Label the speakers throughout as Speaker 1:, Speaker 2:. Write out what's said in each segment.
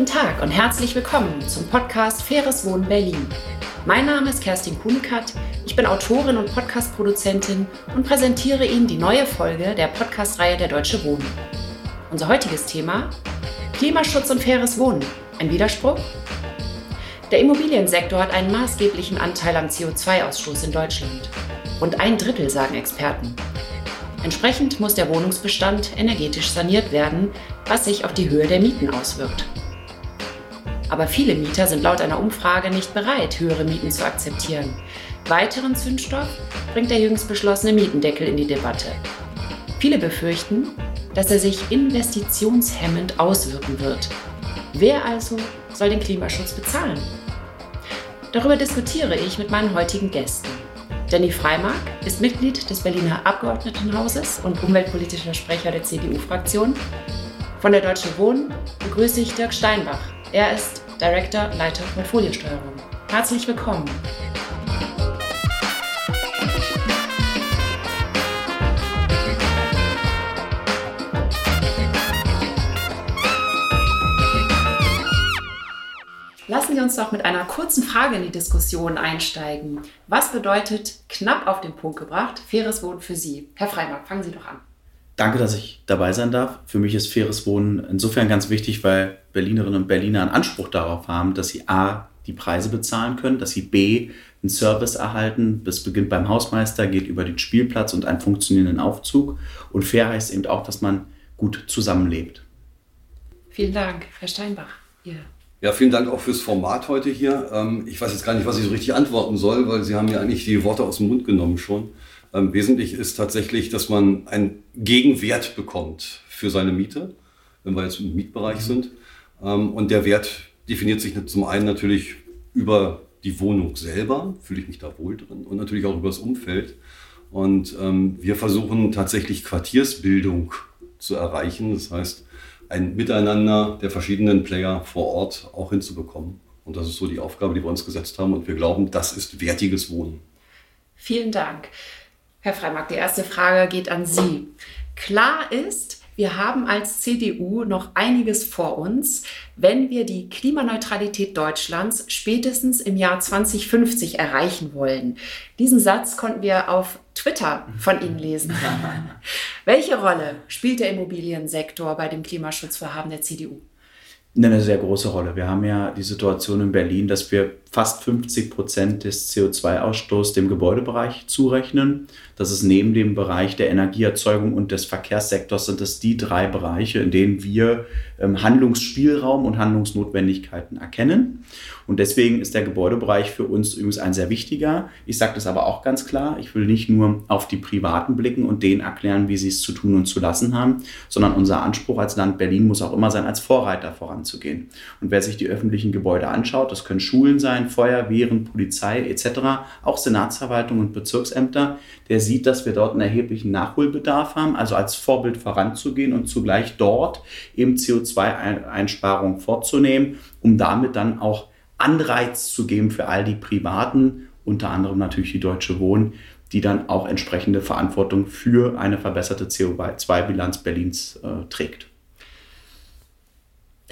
Speaker 1: Guten Tag und herzlich willkommen zum Podcast Faires Wohnen Berlin. Mein Name ist Kerstin Kuhnekat, ich bin Autorin und Podcastproduzentin und präsentiere Ihnen die neue Folge der Podcastreihe Der Deutsche Wohnen. Unser heutiges Thema: Klimaschutz und faires Wohnen. Ein Widerspruch? Der Immobiliensektor hat einen maßgeblichen Anteil am CO2-Ausstoß in Deutschland. Rund ein Drittel sagen Experten. Entsprechend muss der Wohnungsbestand energetisch saniert werden, was sich auf die Höhe der Mieten auswirkt. Aber viele Mieter sind laut einer Umfrage nicht bereit, höhere Mieten zu akzeptieren. Weiteren Zündstoff bringt der jüngst beschlossene Mietendeckel in die Debatte. Viele befürchten, dass er sich investitionshemmend auswirken wird. Wer also soll den Klimaschutz bezahlen? Darüber diskutiere ich mit meinen heutigen Gästen. Jenny Freimark ist Mitglied des Berliner Abgeordnetenhauses und umweltpolitischer Sprecher der CDU-Fraktion von der Deutsche Wohnen begrüße ich Dirk Steinbach. Er ist Director, Leiter Portfoliosteuerung. Herzlich willkommen. Lassen Sie uns doch mit einer kurzen Frage in die Diskussion einsteigen. Was bedeutet knapp auf den Punkt gebracht faires Wohnen für Sie? Herr Freimark, fangen Sie doch an.
Speaker 2: Danke, dass ich dabei sein darf. Für mich ist faires Wohnen insofern ganz wichtig, weil Berlinerinnen und Berliner einen Anspruch darauf haben, dass sie A, die Preise bezahlen können, dass sie B, einen Service erhalten. Das beginnt beim Hausmeister, geht über den Spielplatz und einen funktionierenden Aufzug. Und fair heißt eben auch, dass man gut zusammenlebt.
Speaker 1: Vielen Dank, Herr Steinbach.
Speaker 3: Ihr ja, vielen Dank auch fürs Format heute hier. Ähm, ich weiß jetzt gar nicht, was ich so richtig antworten soll, weil Sie haben mir eigentlich die Worte aus dem Mund genommen schon. Ähm, wesentlich ist tatsächlich, dass man einen Gegenwert bekommt für seine Miete, wenn wir jetzt im Mietbereich mhm. sind. Ähm, und der Wert definiert sich zum einen natürlich über die Wohnung selber, fühle ich mich da wohl drin, und natürlich auch über das Umfeld. Und ähm, wir versuchen tatsächlich Quartiersbildung zu erreichen, das heißt ein Miteinander der verschiedenen Player vor Ort auch hinzubekommen. Und das ist so die Aufgabe, die wir uns gesetzt haben. Und wir glauben, das ist wertiges Wohnen.
Speaker 1: Vielen Dank. Herr Freimark, die erste Frage geht an Sie. Klar ist, wir haben als CDU noch einiges vor uns, wenn wir die Klimaneutralität Deutschlands spätestens im Jahr 2050 erreichen wollen. Diesen Satz konnten wir auf Twitter von Ihnen lesen. Welche Rolle spielt der Immobiliensektor bei dem Klimaschutzvorhaben der CDU?
Speaker 2: Eine sehr große Rolle. Wir haben ja die Situation in Berlin, dass wir fast 50 Prozent des CO2-Ausstoßes dem Gebäudebereich zurechnen. Das ist neben dem Bereich der Energieerzeugung und des Verkehrssektors sind es die drei Bereiche, in denen wir ähm, Handlungsspielraum und Handlungsnotwendigkeiten erkennen. Und deswegen ist der Gebäudebereich für uns übrigens ein sehr wichtiger. Ich sage das aber auch ganz klar. Ich will nicht nur auf die Privaten blicken und denen erklären, wie sie es zu tun und zu lassen haben, sondern unser Anspruch als Land Berlin muss auch immer sein, als Vorreiter voranzugehen. Und wer sich die öffentlichen Gebäude anschaut, das können Schulen sein, Feuerwehren, Polizei etc., auch Senatsverwaltung und Bezirksämter, der sieht, dass wir dort einen erheblichen Nachholbedarf haben, also als Vorbild voranzugehen und zugleich dort eben CO2-Einsparungen vorzunehmen, um damit dann auch Anreiz zu geben für all die Privaten, unter anderem natürlich die Deutsche Wohnen, die dann auch entsprechende Verantwortung für eine verbesserte CO2-Bilanz Berlins äh, trägt.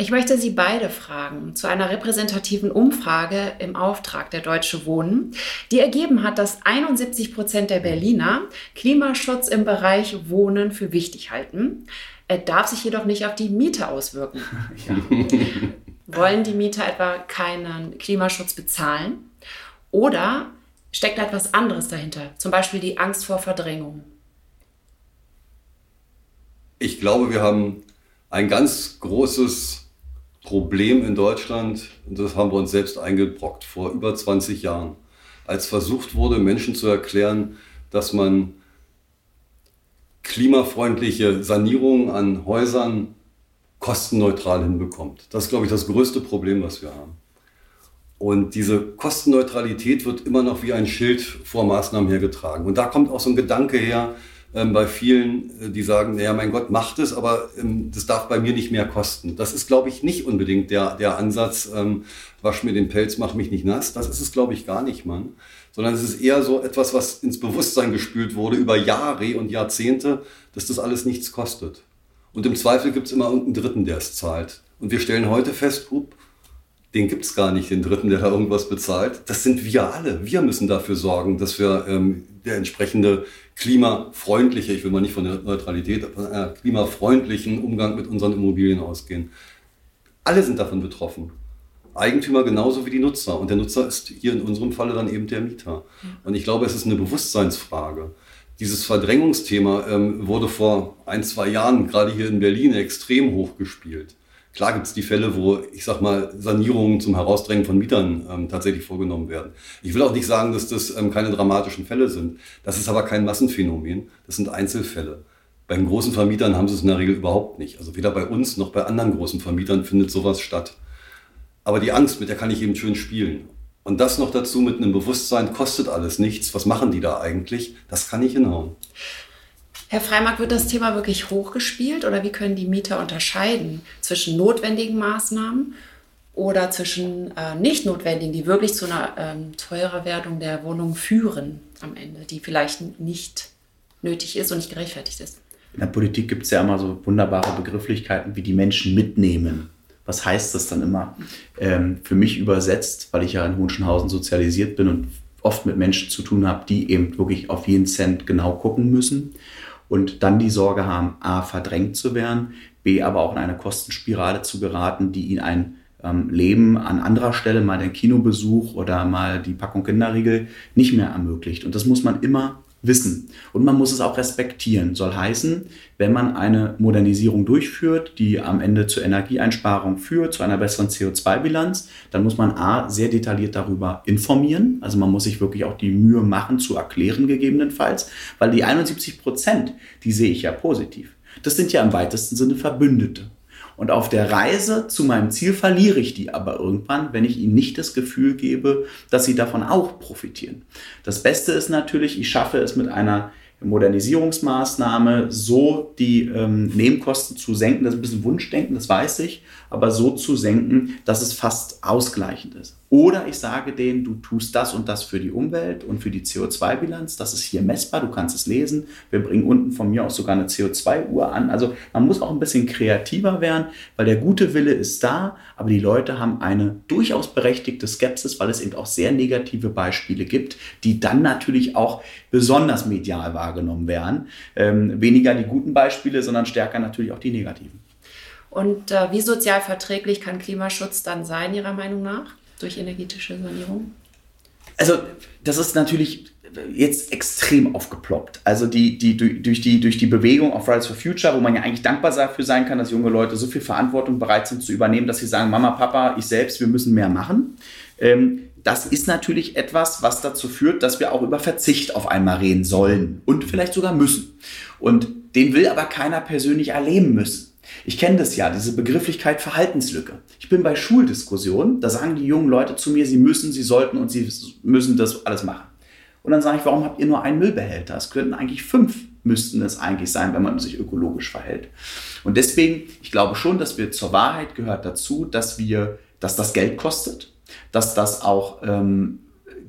Speaker 1: Ich möchte Sie beide fragen zu einer repräsentativen Umfrage im Auftrag der Deutsche Wohnen, die ergeben hat, dass 71 Prozent der Berliner Klimaschutz im Bereich Wohnen für wichtig halten. Er darf sich jedoch nicht auf die Miete auswirken. Ja. Wollen die Mieter etwa keinen Klimaschutz bezahlen? Oder steckt da etwas anderes dahinter? Zum Beispiel die Angst vor Verdrängung?
Speaker 3: Ich glaube, wir haben ein ganz großes Problem in Deutschland, und das haben wir uns selbst eingebrockt vor über 20 Jahren, als versucht wurde, Menschen zu erklären, dass man klimafreundliche Sanierungen an Häusern kostenneutral hinbekommt. Das ist, glaube ich, das größte Problem, was wir haben. Und diese Kostenneutralität wird immer noch wie ein Schild vor Maßnahmen hergetragen. Und da kommt auch so ein Gedanke her ähm, bei vielen, äh, die sagen, naja, mein Gott, macht es, aber ähm, das darf bei mir nicht mehr kosten. Das ist, glaube ich, nicht unbedingt der, der Ansatz, ähm, wasch mir den Pelz, mach mich nicht nass. Das ist es, glaube ich, gar nicht, Mann. Sondern es ist eher so etwas, was ins Bewusstsein gespült wurde über Jahre und Jahrzehnte, dass das alles nichts kostet. Und im Zweifel gibt es immer irgendeinen Dritten, der es zahlt. Und wir stellen heute fest, up, den gibt es gar nicht, den Dritten, der da irgendwas bezahlt. Das sind wir alle. Wir müssen dafür sorgen, dass wir ähm, der entsprechende klimafreundliche, ich will mal nicht von der Neutralität, aber einer klimafreundlichen Umgang mit unseren Immobilien ausgehen. Alle sind davon betroffen. Eigentümer genauso wie die Nutzer. Und der Nutzer ist hier in unserem Falle dann eben der Mieter. Und ich glaube, es ist eine Bewusstseinsfrage. Dieses Verdrängungsthema ähm, wurde vor ein, zwei Jahren gerade hier in Berlin extrem hochgespielt. Klar gibt es die Fälle, wo, ich sag mal, Sanierungen zum Herausdrängen von Mietern ähm, tatsächlich vorgenommen werden. Ich will auch nicht sagen, dass das ähm, keine dramatischen Fälle sind. Das ist aber kein Massenphänomen. Das sind Einzelfälle. Bei den großen Vermietern haben sie es in der Regel überhaupt nicht. Also weder bei uns noch bei anderen großen Vermietern findet sowas statt. Aber die Angst, mit der kann ich eben schön spielen. Und das noch dazu mit einem Bewusstsein, kostet alles nichts. Was machen die da eigentlich? Das kann ich hinhauen.
Speaker 1: Herr Freimark, wird das Thema wirklich hochgespielt oder wie können die Mieter unterscheiden zwischen notwendigen Maßnahmen oder zwischen äh, nicht notwendigen, die wirklich zu einer ähm, teurer Werdung der Wohnung führen am Ende, die vielleicht nicht nötig ist und nicht gerechtfertigt ist?
Speaker 2: In der Politik gibt es ja immer so wunderbare Begrifflichkeiten wie die Menschen mitnehmen. Was heißt das dann immer? Ähm, für mich übersetzt, weil ich ja in Hohenschönhausen sozialisiert bin und oft mit Menschen zu tun habe, die eben wirklich auf jeden Cent genau gucken müssen und dann die Sorge haben, a, verdrängt zu werden, b, aber auch in eine Kostenspirale zu geraten, die ihnen ein ähm, Leben an anderer Stelle, mal den Kinobesuch oder mal die Packung Kinderriegel, nicht mehr ermöglicht. Und das muss man immer wissen. Und man muss es auch respektieren. Soll heißen, wenn man eine Modernisierung durchführt, die am Ende zur Energieeinsparung führt, zu einer besseren CO2-Bilanz, dann muss man A, sehr detailliert darüber informieren. Also man muss sich wirklich auch die Mühe machen, zu erklären gegebenenfalls, weil die 71 Prozent, die sehe ich ja positiv. Das sind ja im weitesten Sinne Verbündete. Und auf der Reise zu meinem Ziel verliere ich die aber irgendwann, wenn ich ihnen nicht das Gefühl gebe, dass sie davon auch profitieren. Das Beste ist natürlich, ich schaffe es mit einer Modernisierungsmaßnahme so die ähm, Nebenkosten zu senken. Das ist ein bisschen Wunschdenken, das weiß ich, aber so zu senken, dass es fast ausgleichend ist. Oder ich sage denen, du tust das und das für die Umwelt und für die CO2-Bilanz. Das ist hier messbar, du kannst es lesen. Wir bringen unten von mir aus sogar eine CO2-Uhr an. Also man muss auch ein bisschen kreativer werden, weil der gute Wille ist da, aber die Leute haben eine durchaus berechtigte Skepsis, weil es eben auch sehr negative Beispiele gibt, die dann natürlich auch besonders medial wahrgenommen werden. Ähm, weniger die guten Beispiele, sondern stärker natürlich auch die negativen.
Speaker 1: Und äh, wie sozial verträglich kann Klimaschutz dann sein, Ihrer Meinung nach? Durch energetische Sanierung?
Speaker 2: Also das ist natürlich jetzt extrem aufgeploppt. Also die, die, durch, die, durch die Bewegung auf Fridays for Future, wo man ja eigentlich dankbar dafür sein kann, dass junge Leute so viel Verantwortung bereit sind zu übernehmen, dass sie sagen, Mama, Papa, ich selbst, wir müssen mehr machen. Ähm, das ist natürlich etwas, was dazu führt, dass wir auch über Verzicht auf einmal reden sollen und vielleicht sogar müssen. Und den will aber keiner persönlich erleben müssen. Ich kenne das ja, diese Begrifflichkeit Verhaltenslücke. Ich bin bei Schuldiskussionen, da sagen die jungen Leute zu mir, sie müssen, sie sollten und sie müssen das alles machen. Und dann sage ich, warum habt ihr nur einen Müllbehälter? Es könnten eigentlich fünf, müssten es eigentlich sein, wenn man sich ökologisch verhält. Und deswegen, ich glaube schon, dass wir zur Wahrheit gehört dazu, dass wir, dass das Geld kostet, dass das auch ähm,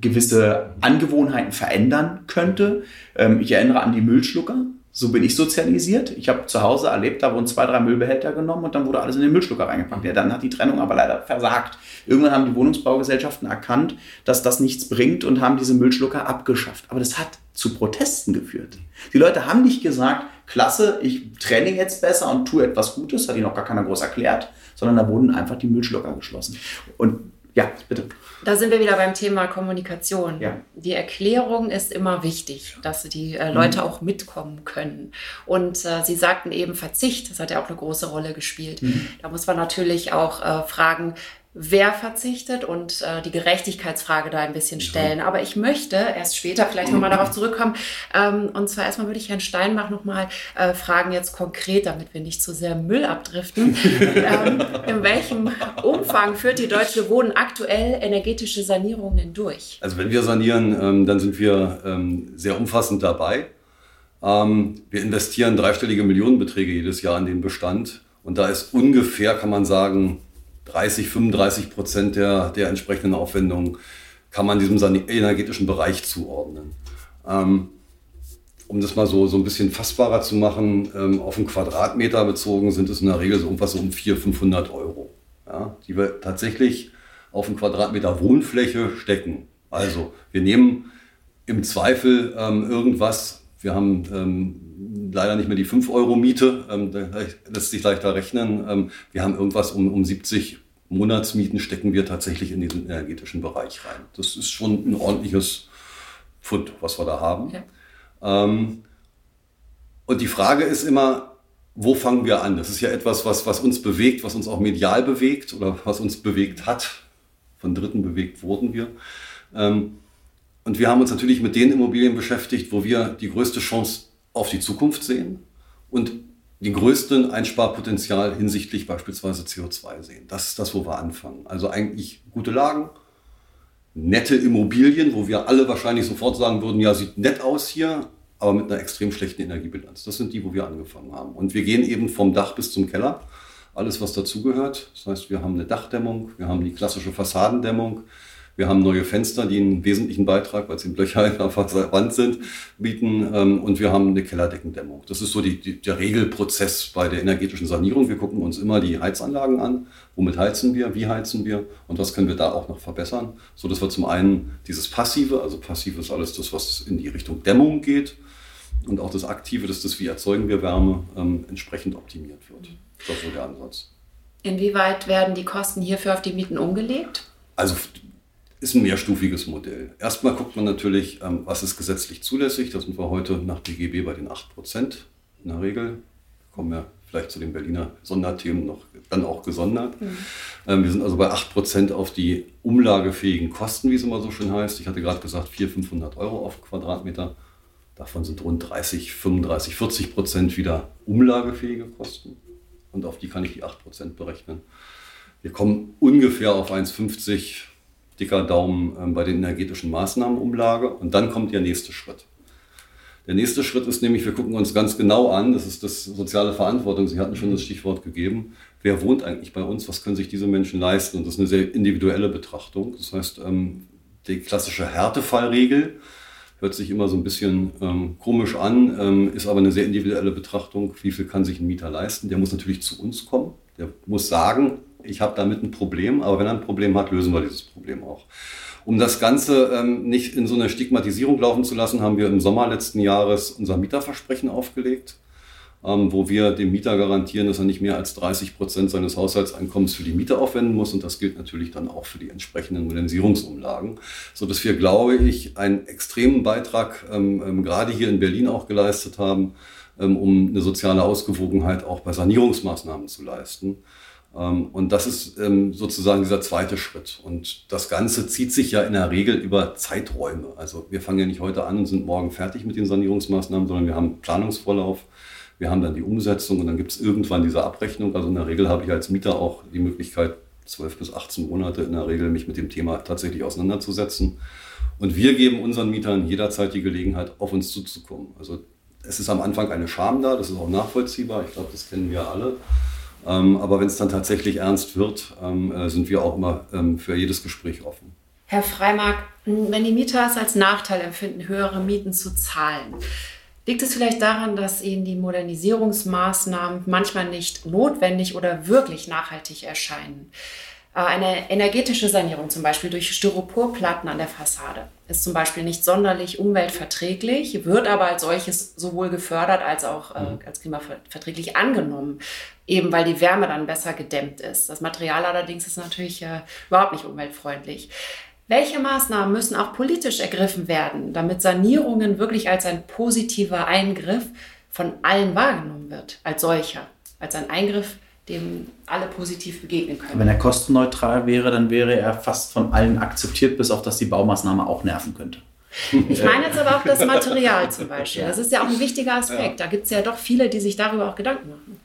Speaker 2: gewisse Angewohnheiten verändern könnte. Ähm, ich erinnere an die Müllschlucker. So bin ich sozialisiert. Ich habe zu Hause erlebt, da wurden zwei, drei Müllbehälter genommen und dann wurde alles in den Müllschlucker reingepackt. Ja, dann hat die Trennung aber leider versagt. Irgendwann haben die Wohnungsbaugesellschaften erkannt, dass das nichts bringt und haben diese Müllschlucker abgeschafft. Aber das hat zu Protesten geführt. Die Leute haben nicht gesagt, klasse, ich trenne jetzt besser und tue etwas Gutes, hat ihnen noch gar keiner groß erklärt, sondern da wurden einfach die Müllschlucker geschlossen. Und ja, bitte.
Speaker 1: Da sind wir wieder beim Thema Kommunikation. Ja. Die Erklärung ist immer wichtig, dass die äh, Leute mhm. auch mitkommen können. Und äh, Sie sagten eben Verzicht, das hat ja auch eine große Rolle gespielt. Mhm. Da muss man natürlich auch äh, fragen, wer verzichtet und äh, die Gerechtigkeitsfrage da ein bisschen stellen. Aber ich möchte erst später vielleicht nochmal darauf zurückkommen. Ähm, und zwar erstmal würde ich Herrn Steinbach nochmal äh, fragen, jetzt konkret, damit wir nicht zu sehr Müll abdriften. ähm, in welchem Umfang führt die Deutsche Wohnen aktuell energetische Sanierungen durch?
Speaker 3: Also wenn wir sanieren, ähm, dann sind wir ähm, sehr umfassend dabei. Ähm, wir investieren dreistellige Millionenbeträge jedes Jahr in den Bestand. Und da ist ungefähr, kann man sagen, 30, 35 Prozent der, der entsprechenden Aufwendungen kann man diesem energetischen Bereich zuordnen. Ähm, um das mal so, so ein bisschen fassbarer zu machen, ähm, auf einen Quadratmeter bezogen sind es in der Regel so irgendwas um 400, 500 Euro, ja, die wir tatsächlich auf einen Quadratmeter Wohnfläche stecken. Also wir nehmen im Zweifel ähm, irgendwas, wir haben ähm, leider nicht mehr die 5 Euro Miete, ähm, da lässt sich leichter rechnen. Ähm, wir haben irgendwas um, um 70 Monatsmieten stecken wir tatsächlich in diesen energetischen Bereich rein. Das ist schon ein ordentliches Pfund, was wir da haben. Ja. Ähm, und die Frage ist immer, wo fangen wir an? Das ist ja etwas, was, was uns bewegt, was uns auch medial bewegt oder was uns bewegt hat. Von Dritten bewegt wurden wir. Ähm, und wir haben uns natürlich mit den Immobilien beschäftigt, wo wir die größte Chance auf die Zukunft sehen und die größten Einsparpotenzial hinsichtlich beispielsweise CO2 sehen. Das ist das, wo wir anfangen. Also eigentlich gute Lagen, nette Immobilien, wo wir alle wahrscheinlich sofort sagen würden, ja, sieht nett aus hier, aber mit einer extrem schlechten Energiebilanz. Das sind die, wo wir angefangen haben. Und wir gehen eben vom Dach bis zum Keller. Alles, was dazugehört. Das heißt, wir haben eine Dachdämmung, wir haben die klassische Fassadendämmung, wir haben neue Fenster, die einen wesentlichen Beitrag, weil sie Löcher in der Wand sind, bieten. Ähm, und wir haben eine Kellerdeckendämmung. Das ist so die, die, der Regelprozess bei der energetischen Sanierung. Wir gucken uns immer die Heizanlagen an. Womit heizen wir? Wie heizen wir? Und was können wir da auch noch verbessern? So dass wir zum einen dieses Passive, also passiv ist alles das, was in die Richtung Dämmung geht. Und auch das Aktive, das ist das, wie erzeugen wir Wärme, ähm, entsprechend optimiert wird. Das ist so der Ansatz.
Speaker 1: Inwieweit werden die Kosten hierfür auf die Mieten umgelegt?
Speaker 3: Also ist ein mehrstufiges Modell. Erstmal guckt man natürlich, ähm, was ist gesetzlich zulässig. Da sind wir heute nach BGB bei den 8 Prozent in der Regel. Kommen wir vielleicht zu den Berliner Sonderthemen noch dann auch gesondert. Mhm. Ähm, wir sind also bei 8 Prozent auf die umlagefähigen Kosten, wie es immer so schön heißt. Ich hatte gerade gesagt, 400, 500 Euro auf Quadratmeter. Davon sind rund 30, 35, 40 Prozent wieder umlagefähige Kosten. Und auf die kann ich die 8 Prozent berechnen. Wir kommen ungefähr auf 1,50 dicker Daumen ähm, bei den energetischen Maßnahmenumlage. Und dann kommt der nächste Schritt. Der nächste Schritt ist nämlich, wir gucken uns ganz genau an, das ist das soziale Verantwortung. Sie hatten schon das Stichwort gegeben. Wer wohnt eigentlich bei uns? Was können sich diese Menschen leisten? Und das ist eine sehr individuelle Betrachtung. Das heißt, ähm, die klassische Härtefallregel hört sich immer so ein bisschen ähm, komisch an, ist aber eine sehr individuelle Betrachtung. Wie viel kann sich ein Mieter leisten? Der muss natürlich zu uns kommen. Der muss sagen, ich habe damit ein Problem, aber wenn er ein Problem hat, lösen wir dieses Problem auch. Um das Ganze ähm, nicht in so eine Stigmatisierung laufen zu lassen, haben wir im Sommer letzten Jahres unser Mieterversprechen aufgelegt, ähm, wo wir dem Mieter garantieren, dass er nicht mehr als 30 Prozent seines Haushaltseinkommens für die Miete aufwenden muss. Und das gilt natürlich dann auch für die entsprechenden Modernisierungsumlagen, so dass wir, glaube ich, einen extremen Beitrag ähm, ähm gerade hier in Berlin auch geleistet haben, ähm, um eine soziale Ausgewogenheit auch bei Sanierungsmaßnahmen zu leisten. Ähm, und das ist ähm, sozusagen dieser zweite Schritt. Und das Ganze zieht sich ja in der Regel über Zeiträume. Also wir fangen ja nicht heute an und sind morgen fertig mit den Sanierungsmaßnahmen, sondern wir haben Planungsvorlauf, wir haben dann die Umsetzung und dann gibt es irgendwann diese Abrechnung. Also in der Regel habe ich als Mieter auch die Möglichkeit, 12 bis 18 Monate in der Regel mich mit dem Thema tatsächlich auseinanderzusetzen. Und wir geben unseren Mietern jederzeit die Gelegenheit, auf uns zuzukommen. Also es ist am Anfang eine Scham da, das ist auch nachvollziehbar. Ich glaube, das kennen wir alle. Ähm, aber wenn es dann tatsächlich ernst wird, ähm, äh, sind wir auch immer ähm, für jedes Gespräch offen.
Speaker 1: Herr Freimark, wenn die Mieter es als Nachteil empfinden, höhere Mieten zu zahlen, liegt es vielleicht daran, dass ihnen die Modernisierungsmaßnahmen manchmal nicht notwendig oder wirklich nachhaltig erscheinen? Äh, eine energetische Sanierung zum Beispiel durch Styroporplatten an der Fassade ist zum Beispiel nicht sonderlich umweltverträglich, wird aber als solches sowohl gefördert als auch äh, mhm. als klimaverträglich angenommen, eben weil die Wärme dann besser gedämmt ist. Das Material allerdings ist natürlich äh, überhaupt nicht umweltfreundlich. Welche Maßnahmen müssen auch politisch ergriffen werden, damit Sanierungen wirklich als ein positiver Eingriff von allen wahrgenommen wird, als solcher, als ein Eingriff, dem alle positiv begegnen können.
Speaker 2: Wenn er kostenneutral wäre, dann wäre er fast von allen akzeptiert, bis auf dass die Baumaßnahme auch nerven könnte.
Speaker 1: Ich meine jetzt aber auch das Material zum Beispiel. Das ist ja auch ein wichtiger Aspekt. Da gibt es ja doch viele, die sich darüber auch Gedanken machen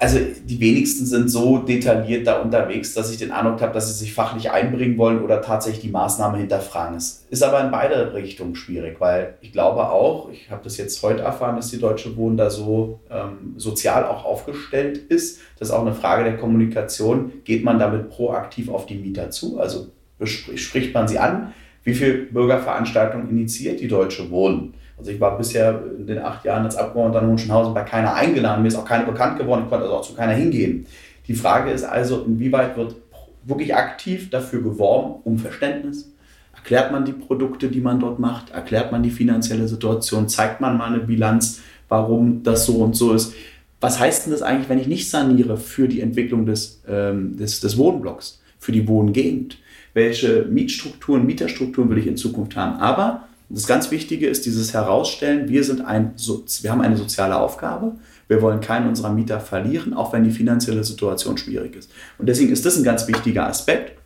Speaker 2: also die wenigsten sind so detailliert da unterwegs, dass ich den Eindruck habe, dass sie sich fachlich einbringen wollen oder tatsächlich die Maßnahme hinterfragen. Es ist aber in beide Richtungen schwierig, weil ich glaube auch, ich habe das jetzt heute erfahren, dass die Deutsche Wohnen da so ähm, sozial auch aufgestellt ist. Das ist auch eine Frage der Kommunikation. Geht man damit proaktiv auf die Mieter zu? Also spricht man sie an? Wie viele Bürgerveranstaltungen initiiert die Deutsche Wohnen? Also ich war bisher in den acht Jahren als Abgeordneter in Hohenschönhausen bei keiner eingeladen, mir ist auch keine bekannt geworden, ich konnte also auch zu keiner hingehen. Die Frage ist also, inwieweit wird wirklich aktiv dafür geworben, um Verständnis? Erklärt man die Produkte, die man dort macht? Erklärt man die finanzielle Situation? Zeigt man mal eine Bilanz, warum das so und so ist? Was heißt denn das eigentlich, wenn ich nicht saniere für die Entwicklung des, ähm, des, des Wohnblocks, für die Wohngegend? Welche Mietstrukturen, Mieterstrukturen will ich in Zukunft haben? Aber das ganz Wichtige ist dieses Herausstellen, wir, sind ein, wir haben eine soziale Aufgabe, wir wollen keinen unserer Mieter verlieren, auch wenn die finanzielle Situation schwierig ist. Und deswegen ist das ein ganz wichtiger Aspekt.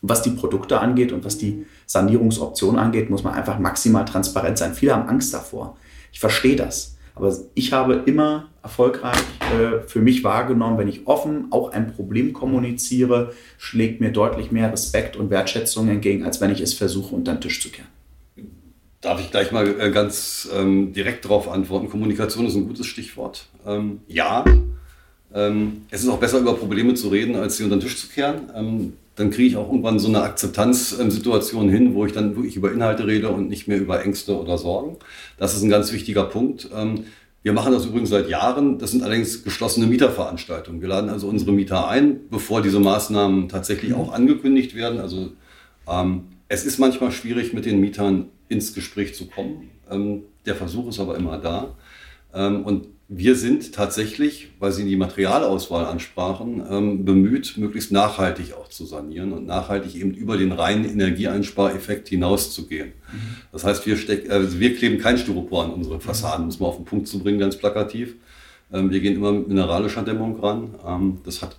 Speaker 2: Was die Produkte angeht und was die Sanierungsoptionen angeht, muss man einfach maximal transparent sein. Viele haben Angst davor. Ich verstehe das. Aber ich habe immer erfolgreich äh, für mich wahrgenommen, wenn ich offen auch ein Problem kommuniziere, schlägt mir deutlich mehr Respekt und Wertschätzung entgegen, als wenn ich es versuche, unter den Tisch zu kehren.
Speaker 3: Darf ich gleich mal äh, ganz ähm, direkt darauf antworten? Kommunikation ist ein gutes Stichwort. Ähm, ja, ähm, es ist auch besser, über Probleme zu reden, als sie unter den Tisch zu kehren. Ähm, dann kriege ich auch irgendwann so eine Akzeptanzsituation hin, wo ich dann wirklich über Inhalte rede und nicht mehr über Ängste oder Sorgen. Das ist ein ganz wichtiger Punkt. Ähm, wir machen das übrigens seit Jahren. Das sind allerdings geschlossene Mieterveranstaltungen. Wir laden also unsere Mieter ein, bevor diese Maßnahmen tatsächlich auch angekündigt werden. Also ähm, es ist manchmal schwierig, mit den Mietern ins Gespräch zu kommen. Ähm, der Versuch ist aber immer da. Ähm, und wir sind tatsächlich, weil Sie die Materialauswahl ansprachen, ähm, bemüht, möglichst nachhaltig auch zu sanieren und nachhaltig eben über den reinen Energieeinspareffekt hinauszugehen. Mhm. Das heißt, wir, steck, also wir kleben kein Styropor an unsere Fassaden, muss man auf den Punkt zu bringen, ganz plakativ. Ähm, wir gehen immer mit mineralischer Dämmung ran. Ähm, das hat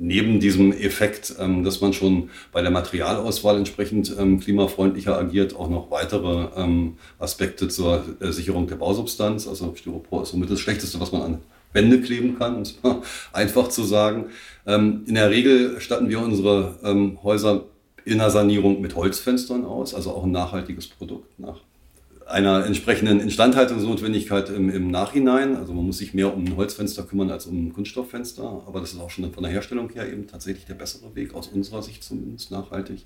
Speaker 3: neben diesem Effekt, ähm, dass man schon bei der Materialauswahl entsprechend ähm, klimafreundlicher agiert, auch noch weitere ähm, Aspekte zur äh, Sicherung der Bausubstanz. Also Styropor ist somit das Schlechteste, was man an Wände kleben kann, um es mal einfach zu sagen. in der Regel statten wir unsere Häuser in der Sanierung mit Holzfenstern aus, also auch ein nachhaltiges Produkt nach einer entsprechenden Instandhaltungsnotwendigkeit im, im, Nachhinein. Also man muss sich mehr um ein Holzfenster kümmern als um ein Kunststofffenster, aber das ist auch schon von der Herstellung her eben tatsächlich der bessere Weg, aus unserer Sicht zumindest nachhaltig.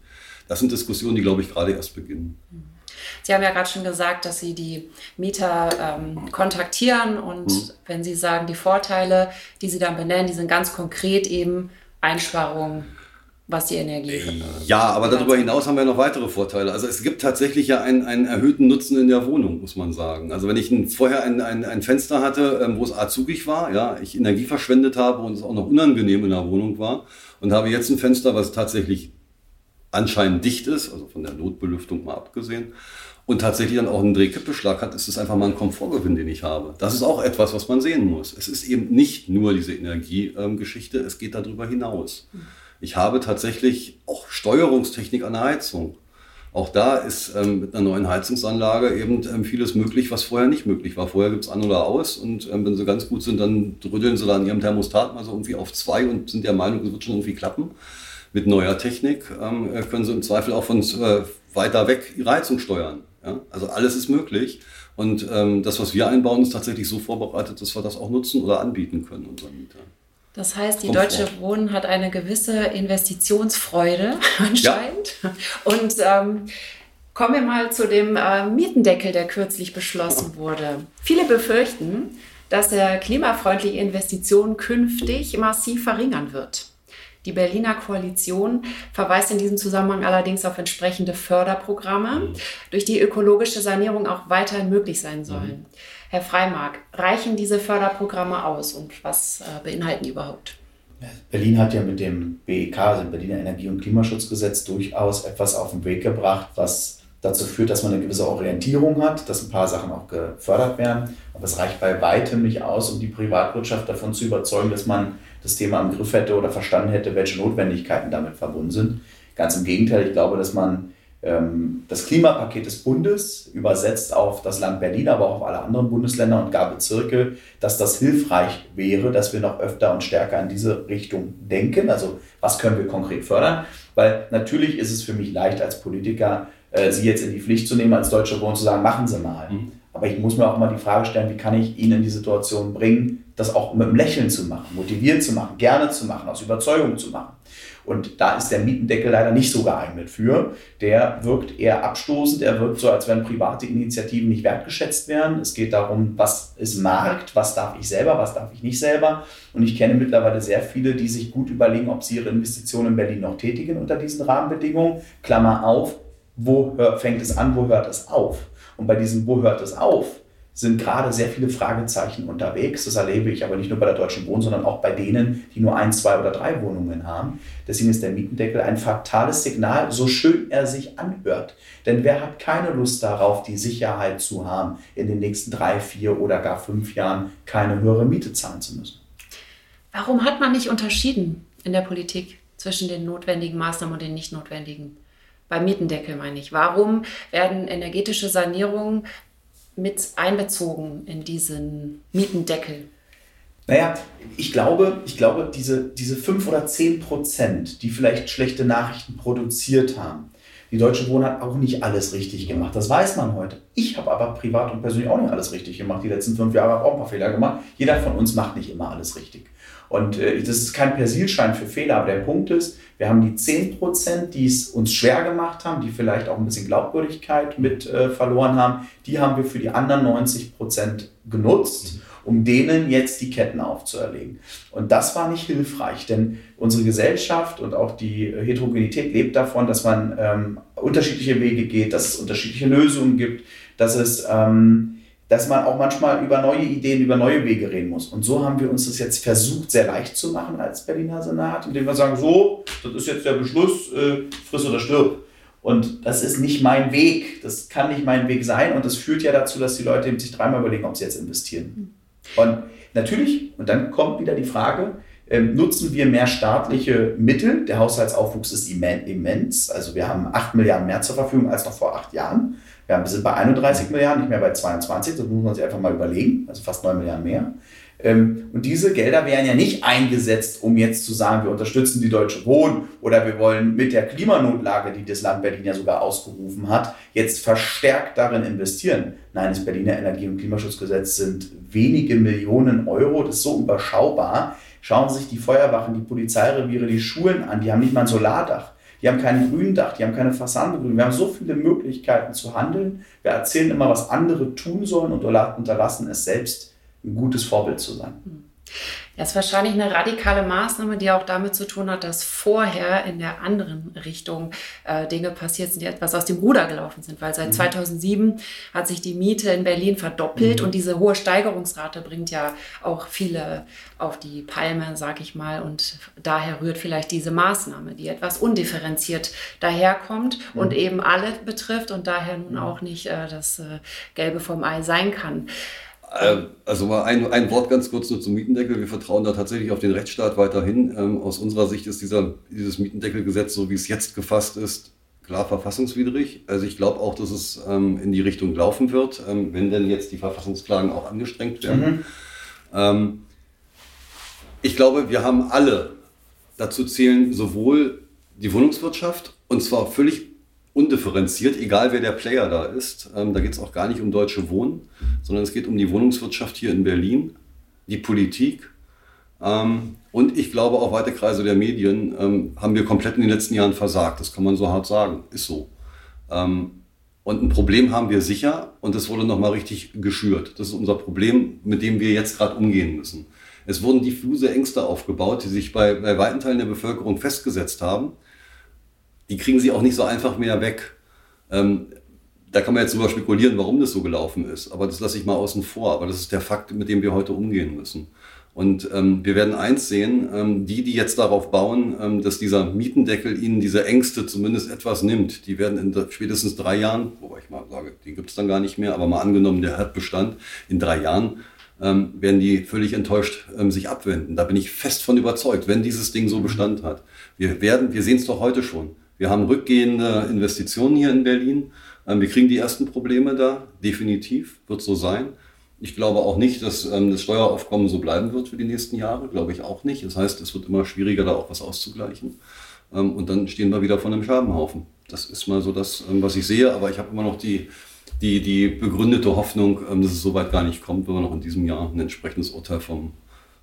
Speaker 3: Das sind Diskussionen, die, glaube ich, gerade erst beginnen.
Speaker 1: Sie haben ja gerade schon gesagt, dass Sie die Mieter ähm, kontaktieren und mhm. wenn Sie sagen, die Vorteile, die Sie dann benennen, die sind ganz konkret eben Einsparungen was die Energie
Speaker 3: Ja, aber darüber hinaus haben wir noch weitere Vorteile. Also es gibt tatsächlich ja einen, einen erhöhten Nutzen in der Wohnung, muss man sagen. Also wenn ich ein, vorher ein, ein, ein Fenster hatte, ähm, wo es azugig war, ja, ich Energie verschwendet habe und es auch noch unangenehm in der Wohnung war und habe jetzt ein Fenster, was tatsächlich anscheinend dicht ist, also von der Notbelüftung mal abgesehen, und tatsächlich dann auch einen Drehkippbeschlag hat, ist es einfach mal ein Komfortgewinn, den ich habe. Das ist auch etwas, was man sehen muss. Es ist eben nicht nur diese Energiegeschichte, ähm, es geht darüber hinaus. Mhm. Ich habe tatsächlich auch Steuerungstechnik an der Heizung. Auch da ist ähm, mit einer neuen Heizungsanlage eben ähm, vieles möglich, was vorher nicht möglich war. Vorher gibt es an oder aus und ähm, wenn sie ganz gut sind, dann rütteln sie dann ihrem Thermostat mal so irgendwie auf zwei und sind der Meinung, es wird schon irgendwie klappen. Mit neuer Technik ähm, äh, können sie im Zweifel auch von äh, weiter weg ihre Heizung steuern. Ja? Also alles ist möglich. Und ähm, das, was wir einbauen, ist tatsächlich so vorbereitet, dass wir das auch nutzen oder anbieten können unseren Mietern.
Speaker 1: Das heißt, die Deutsche Wohnen hat eine gewisse Investitionsfreude anscheinend. Ja. Und ähm, kommen wir mal zu dem äh, Mietendeckel, der kürzlich beschlossen wurde. Viele befürchten, dass er klimafreundliche Investitionen künftig massiv verringern wird. Die Berliner Koalition verweist in diesem Zusammenhang allerdings auf entsprechende Förderprogramme, durch die ökologische Sanierung auch weiterhin möglich sein sollen. Mhm. Herr Freimark, reichen diese Förderprogramme aus und was äh, beinhalten die überhaupt?
Speaker 2: Berlin hat ja mit dem BEK, also dem Berliner Energie- und Klimaschutzgesetz, durchaus etwas auf den Weg gebracht, was dazu führt, dass man eine gewisse Orientierung hat, dass ein paar Sachen auch gefördert werden. Aber es reicht bei weitem nicht aus, um die Privatwirtschaft davon zu überzeugen, dass man das Thema im Griff hätte oder verstanden hätte, welche Notwendigkeiten damit verbunden sind. Ganz im Gegenteil, ich glaube, dass man ähm, das Klimapaket des Bundes übersetzt auf das Land Berlin, aber auch auf alle anderen Bundesländer und gar Bezirke, dass das hilfreich wäre, dass wir noch öfter und stärker in diese Richtung denken. Also was können wir konkret fördern? Weil natürlich ist es für mich leicht als Politiker, äh, Sie jetzt in die Pflicht zu nehmen, als Deutscher Wohnen zu sagen, machen Sie mal. Mhm. Aber ich muss mir auch mal die Frage stellen, wie kann ich Ihnen in die Situation bringen, das auch mit einem Lächeln zu machen, motiviert zu machen, gerne zu machen, aus Überzeugung zu machen. Und da ist der Mietendeckel leider nicht so geeignet für. Der wirkt eher abstoßend, er wirkt so, als wenn private Initiativen nicht wertgeschätzt werden. Es geht darum, was ist Markt, was darf ich selber, was darf ich nicht selber. Und ich kenne mittlerweile sehr viele, die sich gut überlegen, ob sie ihre Investitionen in Berlin noch tätigen unter diesen Rahmenbedingungen. Klammer auf, wo fängt es an, wo hört es auf? Und bei diesem Wo hört es auf? sind gerade sehr viele Fragezeichen unterwegs. Das erlebe ich aber nicht nur bei der Deutschen Wohnen, sondern auch bei denen, die nur ein, zwei oder drei Wohnungen haben. Deswegen ist der Mietendeckel ein fatales Signal, so schön er sich anhört. Denn wer hat keine Lust darauf, die Sicherheit zu haben, in den nächsten drei, vier oder gar fünf Jahren keine höhere Miete zahlen zu müssen?
Speaker 1: Warum hat man nicht unterschieden in der Politik zwischen den notwendigen Maßnahmen und den nicht notwendigen? Beim Mietendeckel meine ich. Warum werden energetische Sanierungen mit einbezogen in diesen Mietendeckel?
Speaker 2: Naja, ich glaube, ich glaube diese, diese 5 oder 10 Prozent, die vielleicht schlechte Nachrichten produziert haben, die Deutsche Wohnen hat auch nicht alles richtig gemacht. Das weiß man heute. Ich habe aber privat und persönlich auch nicht alles richtig gemacht. Die letzten fünf Jahre habe ich auch ein paar Fehler gemacht. Jeder von uns macht nicht immer alles richtig. Und äh, das ist kein Persilschein für Fehler, aber der Punkt ist, wir haben die 10 Prozent, die es uns schwer gemacht haben, die vielleicht auch ein bisschen Glaubwürdigkeit mit äh, verloren haben, die haben wir für die anderen 90 Prozent genutzt, um denen jetzt die Ketten aufzuerlegen. Und das war nicht hilfreich, denn unsere Gesellschaft und auch die Heterogenität lebt davon, dass man ähm, unterschiedliche Wege geht, dass es unterschiedliche Lösungen gibt, dass es... Ähm, dass man auch manchmal über neue Ideen, über neue Wege reden muss. Und so haben wir uns das jetzt versucht, sehr leicht zu machen als Berliner Senat, indem wir sagen, so, das ist jetzt der Beschluss, äh, friss oder stirb. Und das ist nicht mein Weg, das kann nicht mein Weg sein und das führt ja dazu, dass die Leute sich dreimal überlegen, ob sie jetzt investieren. Und natürlich, und dann kommt wieder die Frage, ähm, nutzen wir mehr staatliche Mittel? Der Haushaltsaufwuchs ist immens, also wir haben 8 Milliarden mehr zur Verfügung als noch vor acht Jahren. Wir sind bei 31 Milliarden, nicht mehr bei 22, das muss man sich einfach mal überlegen, also fast 9 Milliarden mehr. Ähm, und diese Gelder werden ja nicht eingesetzt, um jetzt zu sagen, wir unterstützen die Deutsche Wohnen oder wir wollen mit der Klimanotlage, die das Land Berlin ja sogar ausgerufen hat, jetzt verstärkt darin investieren. Nein, das Berliner Energie- und Klimaschutzgesetz sind wenige Millionen Euro, das ist so überschaubar. Schauen Sie sich die Feuerwachen, die Polizeireviere, die Schulen an, die haben nicht mal ein Solardach. Die haben kein Gründach, die haben keine Fassadenbegrünung. Wir haben so viele Möglichkeiten zu handeln. Wir erzählen immer, was andere tun sollen und unterlassen es selbst, ein gutes Vorbild zu sein.
Speaker 1: Das ist wahrscheinlich eine radikale Maßnahme, die auch damit zu tun hat, dass vorher in der anderen Richtung äh, Dinge passiert sind, die etwas aus dem Ruder gelaufen sind. Weil seit mhm. 2007 hat sich die Miete in Berlin verdoppelt mhm. und diese hohe Steigerungsrate bringt ja auch viele auf die Palme, sag ich mal. Und daher rührt vielleicht diese Maßnahme, die etwas undifferenziert daherkommt mhm. und eben alle betrifft und daher nun mhm. auch nicht äh, das äh, Gelbe vom Ei sein kann.
Speaker 3: Ähm, also mal ein, ein Wort ganz kurz nur zum Mietendeckel. Wir vertrauen da tatsächlich auf den Rechtsstaat weiterhin. Ähm, aus unserer Sicht ist dieser, dieses Mietendeckelgesetz, so wie es jetzt gefasst ist, klar verfassungswidrig. Also ich glaube auch, dass es ähm, in die Richtung laufen wird, ähm, wenn denn jetzt die Verfassungsklagen auch angestrengt werden. Mhm. Ähm, ich glaube, wir haben alle, dazu zählen sowohl die Wohnungswirtschaft, und zwar völlig undifferenziert, egal wer der Player da ist. Ähm, da geht es auch gar nicht um deutsche Wohnen, sondern es geht um die Wohnungswirtschaft hier in Berlin, die Politik. Ähm, und ich glaube auch weite Kreise der Medien ähm, haben wir komplett in den letzten Jahren versagt. Das kann man so hart sagen. Ist so. Ähm, und ein Problem haben wir sicher und das wurde nochmal richtig geschürt. Das ist unser Problem, mit dem wir jetzt gerade umgehen müssen. Es wurden diffuse Ängste aufgebaut, die sich bei, bei weiten Teilen der Bevölkerung festgesetzt haben die kriegen sie auch nicht so einfach mehr weg. Ähm, da kann man jetzt drüber spekulieren, warum das so gelaufen ist, aber das lasse ich mal außen vor. Aber das ist der Fakt, mit dem wir heute umgehen müssen. Und ähm, wir werden eins sehen, ähm, die, die jetzt darauf bauen, ähm, dass dieser Mietendeckel ihnen diese Ängste zumindest etwas nimmt, die werden in spätestens drei Jahren, wobei ich mal sage, die gibt es dann gar nicht mehr, aber mal angenommen, der hat Bestand, in drei Jahren ähm, werden die völlig enttäuscht ähm, sich abwenden. Da bin ich fest von überzeugt, wenn dieses Ding so Bestand hat. Wir wir sehen es doch heute schon. Wir haben rückgehende Investitionen hier in Berlin. Ähm, wir kriegen die ersten Probleme da, definitiv, wird so sein. Ich glaube auch nicht, dass ähm, das Steueraufkommen so bleiben wird für die nächsten Jahre, glaube ich auch nicht. Das heißt, es wird immer schwieriger, da auch was auszugleichen. Ähm, und dann stehen wir wieder vor einem Scherbenhaufen. Das ist mal so das, was ich sehe, aber ich habe immer noch die, die, die begründete Hoffnung, dass es so weit gar nicht kommt, wenn wir noch in diesem Jahr ein entsprechendes Urteil vom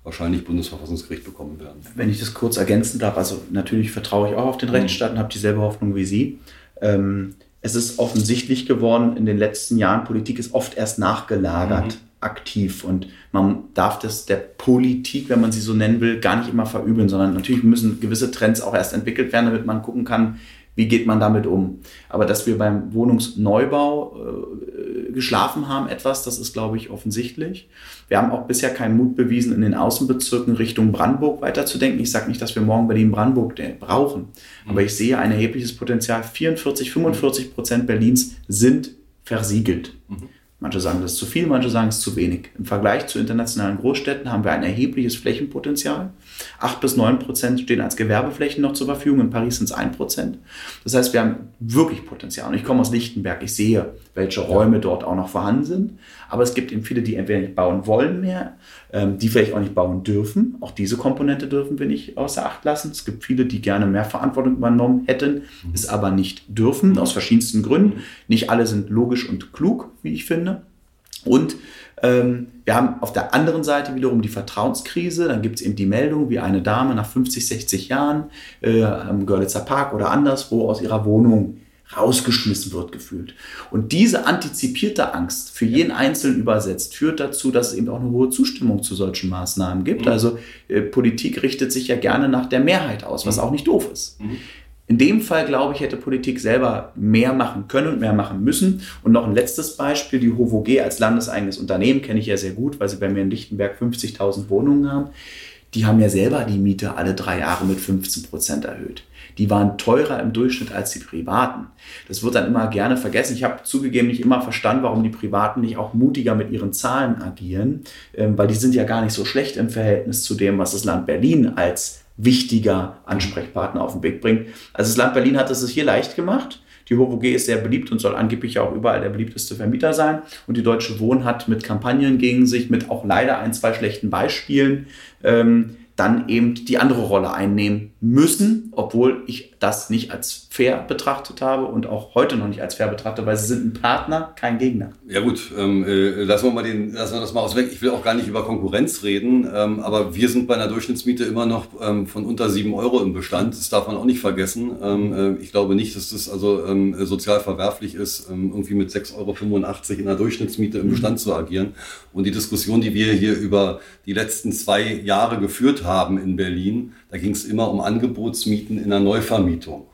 Speaker 3: wahrscheinlich Bundesverfassungsgericht bekommen werden.
Speaker 2: Wenn ich das kurz ergänzen darf, also natürlich vertraue ich auch auf den mhm. Rechtsstaat und habe dieselbe Hoffnung wie Sie. Ähm, es ist offensichtlich geworden, in den letzten Jahren, Politik ist oft erst nachgelagert. Mhm aktiv und man darf das der Politik, wenn man sie so nennen will, gar nicht immer verübeln, sondern natürlich müssen gewisse Trends auch erst entwickelt werden, damit man gucken kann, wie geht man damit um. Aber dass wir beim Wohnungsneubau äh, geschlafen haben etwas, das ist, glaube ich, offensichtlich. Wir haben auch bisher keinen Mut bewiesen, in den Außenbezirken Richtung Brandenburg weiterzudenken. Ich sage nicht, dass wir morgen Berlin-Brandenburg brauchen, aber mhm. ich sehe ein erhebliches Potenzial. 44, 45 Prozent Berlins sind versiegelt. Mhm. Manche sagen, das ist zu viel, manche sagen, es ist zu wenig. Im Vergleich zu internationalen Großstädten haben wir ein erhebliches Flächenpotenzial. Acht bis neun Prozent stehen als Gewerbeflächen noch zur Verfügung. In Paris sind es ein Prozent. Das heißt, wir haben wirklich Potenzial. Und ich komme aus Lichtenberg. Ich sehe, welche Räume dort auch noch vorhanden sind. Aber es gibt eben viele, die entweder nicht bauen wollen mehr, ähm, die vielleicht auch nicht bauen dürfen. Auch diese Komponente dürfen wir nicht außer Acht lassen. Es gibt viele, die gerne mehr Verantwortung übernommen hätten, es aber nicht dürfen, aus verschiedensten Gründen. Nicht alle sind logisch und klug, wie ich finde. Und wir haben auf der anderen Seite wiederum die Vertrauenskrise. Dann gibt es eben die Meldung, wie eine Dame nach 50, 60 Jahren äh, am Görlitzer Park oder anderswo aus ihrer Wohnung rausgeschmissen wird gefühlt. Und diese antizipierte Angst für jeden Einzelnen übersetzt führt dazu, dass es eben auch eine hohe Zustimmung zu solchen Maßnahmen gibt. Mhm. Also äh, Politik richtet sich ja gerne nach der Mehrheit aus, was mhm. auch nicht doof ist. Mhm. In dem Fall, glaube ich, hätte Politik selber mehr machen können und mehr machen müssen. Und noch ein letztes Beispiel, die HOVOG als landeseigenes Unternehmen kenne ich ja sehr gut, weil sie bei mir in Lichtenberg 50.000 Wohnungen haben. Die haben ja selber die Miete alle drei Jahre mit 15 Prozent erhöht. Die waren teurer im Durchschnitt als die Privaten. Das wird dann immer gerne vergessen. Ich habe zugegeben nicht immer verstanden, warum die Privaten nicht auch mutiger mit ihren Zahlen agieren, ähm, weil die sind ja gar nicht so schlecht im Verhältnis zu dem, was das Land Berlin als wichtiger Ansprechpartner auf den Weg bringt. Also das Land Berlin hat es hier leicht gemacht. Die HOVOG ist sehr beliebt und soll angeblich auch überall der beliebteste Vermieter sein. Und die Deutsche Wohnen hat mit Kampagnen gegen sich, mit auch leider ein, zwei schlechten Beispielen, ähm, dann eben die andere Rolle einnehmen müssen, obwohl ich das nicht als fair betrachtet habe und auch heute noch nicht als fair betrachte, weil sie sind ein Partner, kein Gegner.
Speaker 3: Ja gut, ähm, äh, lassen, wir mal den, lassen wir das mal aus weg. Ich will auch gar nicht über Konkurrenz reden, ähm, aber wir sind bei einer Durchschnittsmiete immer noch ähm, von unter sieben Euro im Bestand. Das darf man auch nicht vergessen. Ähm, äh, ich glaube nicht, dass das also ähm, sozial verwerflich ist, ähm, irgendwie mit 6,85 Euro in einer Durchschnittsmiete im Bestand zu agieren. Und die Diskussion, die wir hier über die letzten zwei Jahre geführt haben in Berlin, da ging es immer um Angebotsmieten in der Neuvermietung.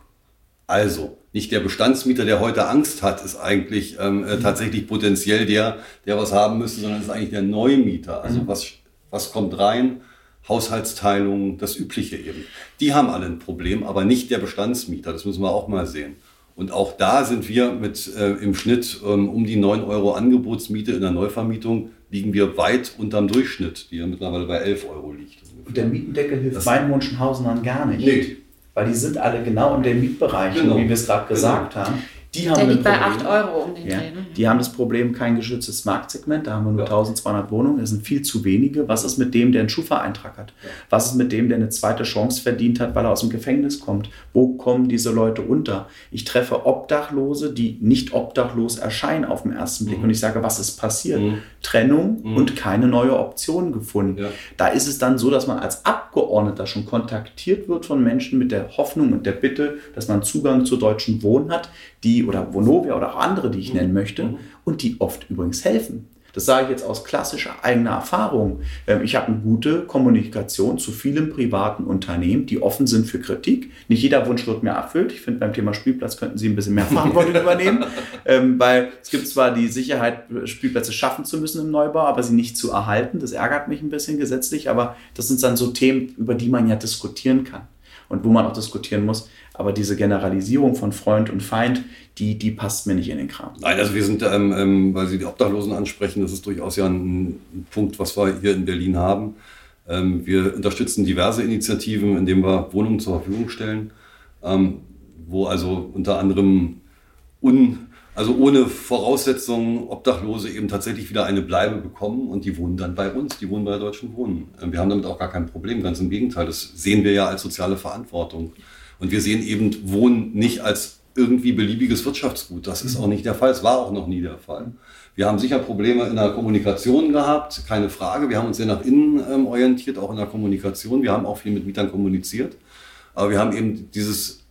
Speaker 3: Also, nicht der Bestandsmieter, der heute Angst hat, ist eigentlich ähm, äh, tatsächlich potenziell der, der was haben müsste, sondern es ist eigentlich der Neumieter. Also, mhm. was, was kommt rein? Haushaltsteilung, das Übliche eben. Die haben alle ein Problem, aber nicht der Bestandsmieter. Das müssen wir auch mal sehen. Und auch da sind wir mit äh, im Schnitt ähm, um die 9 Euro Angebotsmiete in der Neuvermietung, liegen wir weit unterm Durchschnitt, die ja mittlerweile bei 11 Euro liegt.
Speaker 2: Und der Mietendeckel hilft meinen Wunschenhausenern gar nicht. Nee. Weil die sind alle genau in den Mietbereichen, genau. wie wir es gerade genau. gesagt haben.
Speaker 1: Die haben Der liegt bei 8 Euro um den ja, Dreh. Ne?
Speaker 2: Die haben das Problem, kein geschütztes Marktsegment. Da haben wir nur ja. 1200 Wohnungen. Das sind viel zu wenige. Was ist mit dem, der einen Schufa-Eintrag hat? Ja. Was ist mit dem, der eine zweite Chance verdient hat, weil er aus dem Gefängnis kommt? Wo kommen diese Leute unter? Ich treffe Obdachlose, die nicht obdachlos erscheinen auf den ersten Blick. Mhm. Und ich sage, was ist passiert? Mhm. Trennung mhm. und keine neue Option gefunden. Da ist es dann so, dass man als Abgeordneter schon kontaktiert wird von Menschen mit der Hoffnung und der Bitte, dass man Zugang zu deutschen Wohnen hat die oder Vonovia oder auch andere, die ich nennen möchte, mhm. und die oft übrigens helfen. Das sage ich jetzt aus klassischer eigener Erfahrung. Ähm, ich habe eine gute Kommunikation zu vielen privaten Unternehmen, die offen sind für Kritik. Nicht jeder Wunsch wird mir erfüllt. Ich finde, beim Thema Spielplatz könnten Sie ein bisschen mehr Verantwortung übernehmen, ähm, weil es gibt zwar die Sicherheit, Spielplätze schaffen zu müssen im Neubau, aber sie nicht zu erhalten. Das ärgert mich ein bisschen gesetzlich, aber das sind dann so Themen, über die man ja diskutieren kann und wo man auch diskutieren muss. Aber diese Generalisierung von Freund und Feind, die, die passt mir nicht in den Kram.
Speaker 3: Nein, also wir sind, ähm, ähm, weil Sie die Obdachlosen ansprechen, das ist durchaus ja ein, ein Punkt, was wir hier in Berlin haben. Ähm, wir unterstützen diverse Initiativen, indem wir Wohnungen zur Verfügung stellen, ähm, wo also unter anderem un also ohne Voraussetzungen Obdachlose eben tatsächlich wieder eine Bleibe bekommen und die wohnen dann bei uns, die wohnen bei der Deutschen Wohnen. Ähm, wir haben damit auch gar kein Problem, ganz im Gegenteil, das sehen wir ja als soziale Verantwortung. Und wir sehen eben Wohnen nicht als irgendwie beliebiges Wirtschaftsgut. Das ist auch nicht der Fall, es war auch noch nie der Fall. Wir haben sicher Probleme in der Kommunikation gehabt, keine Frage. Wir haben uns sehr nach innen ähm, orientiert, auch in der Kommunikation. Wir haben auch viel mit Mietern kommuniziert. Aber wir haben eben dieses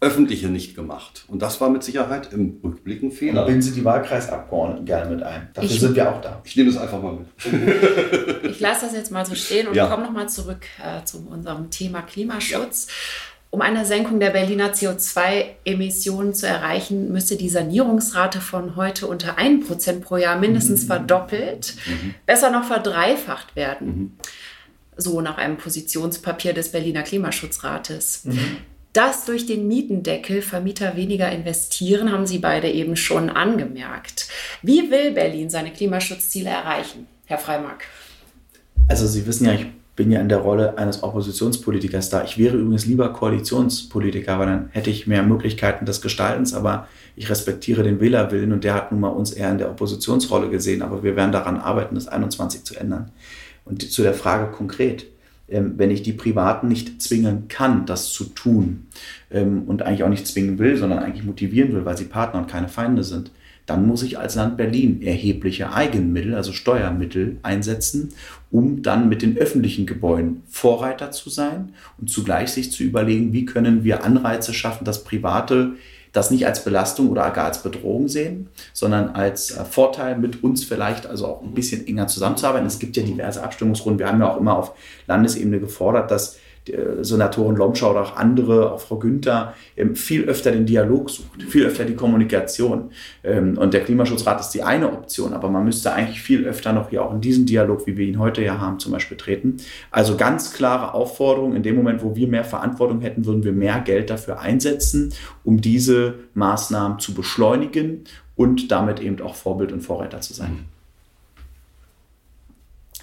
Speaker 3: Öffentliche nicht gemacht. Und das war mit Sicherheit im Rückblick ein Fehler.
Speaker 2: Da binden Sie die Wahlkreisabgeordneten gerne mit ein. Dafür ich, sind wir auch da.
Speaker 3: Ich nehme das einfach mal mit.
Speaker 1: ich lasse das jetzt mal so stehen und ja. komme nochmal zurück äh, zu unserem Thema Klimaschutz. Ja. Um eine Senkung der Berliner CO2-Emissionen zu erreichen, müsste die Sanierungsrate von heute unter 1% pro Jahr mindestens mhm. verdoppelt, mhm. besser noch verdreifacht werden. Mhm. So nach einem Positionspapier des Berliner Klimaschutzrates. Mhm. Dass durch den Mietendeckel Vermieter weniger investieren, haben Sie beide eben schon angemerkt. Wie will Berlin seine Klimaschutzziele erreichen, Herr Freimark?
Speaker 2: Also Sie wissen ja, ich bin ja in der Rolle eines Oppositionspolitikers da. Ich wäre übrigens lieber Koalitionspolitiker, weil dann hätte ich mehr Möglichkeiten des Gestaltens, aber ich respektiere den Wählerwillen und der hat nun mal uns eher in der Oppositionsrolle gesehen, aber wir werden daran arbeiten, das 21 zu ändern. Und zu der Frage konkret, ähm, wenn ich die Privaten nicht zwingen kann, das zu tun ähm, und eigentlich auch nicht zwingen will, sondern eigentlich motivieren will, weil sie Partner und keine Feinde sind, dann muss ich als Land Berlin erhebliche Eigenmittel, also Steuermittel einsetzen, um dann mit den öffentlichen Gebäuden Vorreiter zu sein und zugleich sich zu überlegen, wie können wir Anreize schaffen, dass Private das nicht als Belastung oder gar als Bedrohung sehen, sondern als äh, Vorteil mit uns vielleicht also auch ein bisschen enger zusammenzuarbeiten. Es gibt ja diverse Abstimmungsrunden. Wir haben ja auch immer auf Landesebene gefordert, dass Senatorin Lomschau oder auch andere, auch Frau Günther, ähm, viel öfter den Dialog sucht, viel öfter die Kommunikation. Ähm, und der Klimaschutzrat ist die eine Option, aber man müsste eigentlich viel öfter noch hier auch in diesen Dialog, wie wir ihn heute ja haben, zum Beispiel treten. Also ganz klare Aufforderung, in dem Moment, wo wir mehr Verantwortung hätten, würden wir mehr Geld dafür einsetzen, um diese Maßnahmen zu beschleunigen und damit eben auch Vorbild und Vorreiter zu sein.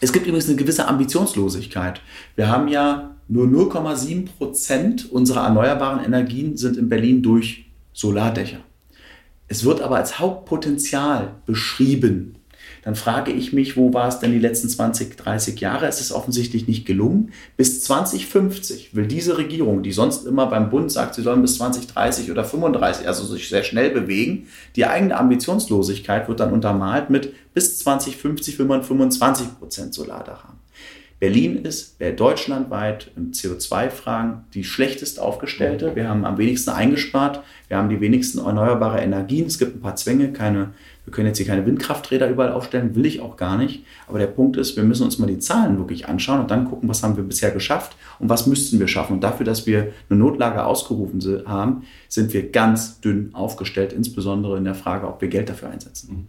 Speaker 2: Es gibt übrigens eine gewisse Ambitionslosigkeit. Wir haben ja nur 0,7 Prozent unserer erneuerbaren Energien sind in Berlin durch Solardächer. Es wird aber als Hauptpotenzial beschrieben dann frage ich mich, wo war es denn die letzten 20, 30 Jahre? Es ist offensichtlich nicht gelungen. Bis 2050 will diese Regierung, die sonst immer beim Bund sagt, sie sollen bis 2030 oder 35, also sich sehr schnell bewegen, die eigene Ambitionslosigkeit wird dann untermalt mit bis 2050 will man 25 Prozent Solardach haben. Berlin ist deutschlandweit im CO2-Fragen die schlechtest aufgestellte. Wir haben am wenigsten eingespart. Wir haben die wenigsten erneuerbare Energien. Es gibt ein paar Zwänge, keine wir können jetzt hier keine Windkrafträder überall aufstellen, will ich auch gar nicht. Aber der Punkt ist, wir müssen uns mal die Zahlen wirklich anschauen und dann gucken, was haben wir bisher geschafft und was müssten wir schaffen. Und dafür, dass wir eine Notlage ausgerufen haben, sind wir ganz dünn aufgestellt, insbesondere in der Frage, ob wir Geld dafür einsetzen.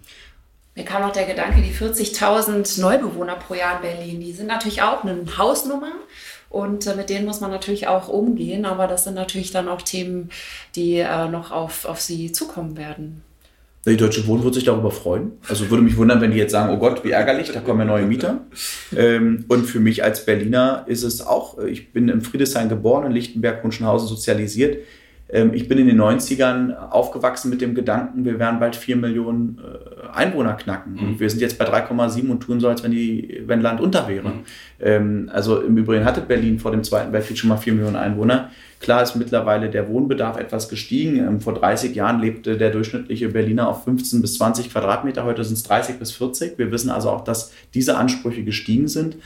Speaker 1: Mir kam noch der Gedanke, die 40.000 Neubewohner pro Jahr in Berlin, die sind natürlich auch eine Hausnummer. Und äh, mit denen muss man natürlich auch umgehen, aber das sind natürlich dann auch Themen, die äh, noch auf, auf sie zukommen werden.
Speaker 2: Die Deutsche Wohnen würde sich darüber freuen. Also würde mich wundern, wenn die jetzt sagen, oh Gott, wie ärgerlich, da kommen ja neue Mieter. Ähm, und für mich als Berliner ist es auch, äh, ich bin in Friedrichshain geboren, in Lichtenberg, Hunschenhausen sozialisiert. Ähm, ich bin in den 90ern aufgewachsen mit dem Gedanken, wir werden bald 4 Millionen äh, Einwohner knacken. Mhm. Und wir sind jetzt bei 3,7 und tun so, als wenn, die, wenn Land unter wäre. Mhm. Ähm, also im Übrigen hatte Berlin vor dem Zweiten Weltkrieg schon mal 4 Millionen Einwohner. Klar ist mittlerweile der Wohnbedarf etwas gestiegen. Ähm, vor 30 Jahren lebte der durchschnittliche Berliner auf 15 bis 20 Quadratmeter. Heute sind es 30 bis 40. Wir wissen also auch, dass diese Ansprüche gestiegen sind.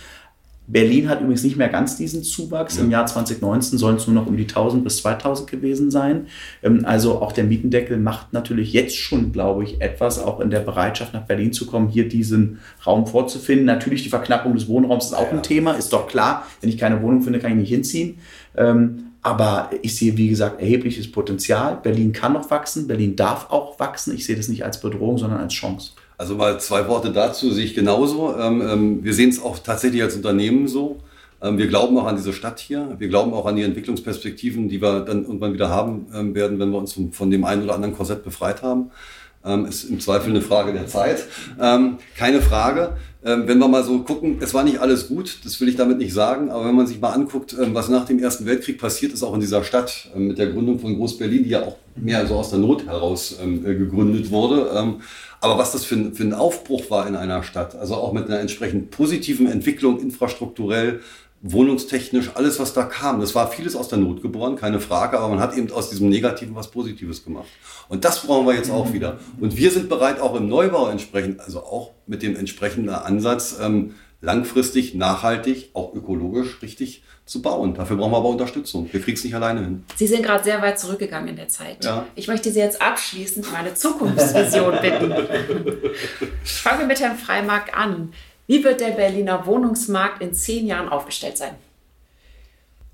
Speaker 2: Berlin hat übrigens nicht mehr ganz diesen Zuwachs. Im Jahr 2019 sollen es nur noch um die 1000 bis 2000 gewesen sein. Ähm, also auch der Mietendeckel macht natürlich jetzt schon, glaube ich, etwas, auch in der Bereitschaft nach Berlin zu kommen, hier diesen Raum vorzufinden. Natürlich die Verknappung des Wohnraums ist auch ja. ein Thema, ist doch klar. Wenn ich keine Wohnung finde, kann ich nicht hinziehen. Ähm, aber ich sehe, wie gesagt, erhebliches Potenzial. Berlin kann noch wachsen, Berlin darf auch wachsen. Ich sehe das nicht als Bedrohung, sondern als Chance.
Speaker 3: Also mal zwei Worte dazu sehe ich genauso. Ähm, ähm, wir sehen es auch tatsächlich als Unternehmen so. Ähm, wir glauben auch an diese Stadt hier. Wir glauben auch an die Entwicklungsperspektiven, die wir dann irgendwann wieder haben werden, wenn wir uns von dem einen oder anderen Korsett befreit haben. Ist im Zweifel eine Frage der Zeit. Keine Frage. Wenn wir mal so gucken, es war nicht alles gut, das will ich damit nicht sagen, aber wenn man sich mal anguckt, was nach dem Ersten Weltkrieg passiert ist, auch in dieser Stadt, mit der Gründung von Groß-Berlin, die ja auch mehr so aus der Not heraus gegründet wurde, aber was das für ein, für ein Aufbruch war in einer Stadt, also auch mit einer entsprechend positiven Entwicklung infrastrukturell, wohnungstechnisch, alles, was da kam. Das war vieles aus der Not geboren, keine Frage, aber man hat eben aus diesem Negativen was Positives gemacht. Und das brauchen wir jetzt auch wieder. Und wir sind bereit, auch im Neubau entsprechend, also auch mit dem entsprechenden Ansatz, ähm, langfristig, nachhaltig, auch ökologisch richtig zu bauen. Dafür brauchen wir aber Unterstützung. Wir kriegen es nicht alleine hin.
Speaker 1: Sie sind gerade sehr weit zurückgegangen in der Zeit. Ja. Ich möchte Sie jetzt abschließend meine Zukunftsvision bitten. Fangen wir mit Herrn Freimark an. Wie wird der Berliner Wohnungsmarkt in zehn Jahren aufgestellt sein?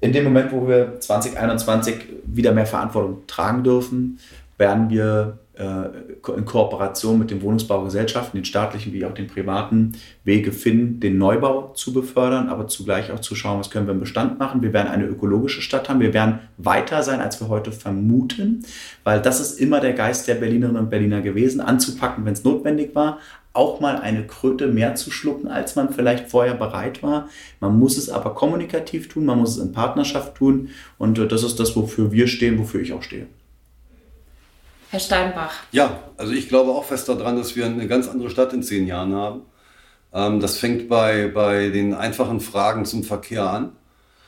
Speaker 2: In dem Moment, wo wir 2021 wieder mehr Verantwortung tragen dürfen, werden wir äh, in Kooperation mit den Wohnungsbaugesellschaften, den staatlichen wie auch den privaten, Wege finden, den Neubau zu befördern, aber zugleich auch zu schauen, was können wir im Bestand machen. Wir werden eine ökologische Stadt haben. Wir werden weiter sein, als wir heute vermuten, weil das ist immer der Geist der Berlinerinnen und Berliner gewesen, anzupacken, wenn es notwendig war, auch mal eine Kröte mehr zu schlucken, als man vielleicht vorher bereit war. Man muss es aber kommunikativ tun, man muss es in Partnerschaft tun und äh, das ist das, wofür wir stehen, wofür ich auch stehe.
Speaker 1: Herr Steinbach.
Speaker 3: Ja, also ich glaube auch fest daran, dass wir eine ganz andere Stadt in zehn Jahren haben. Ähm, das fängt bei, bei den einfachen Fragen zum Verkehr an.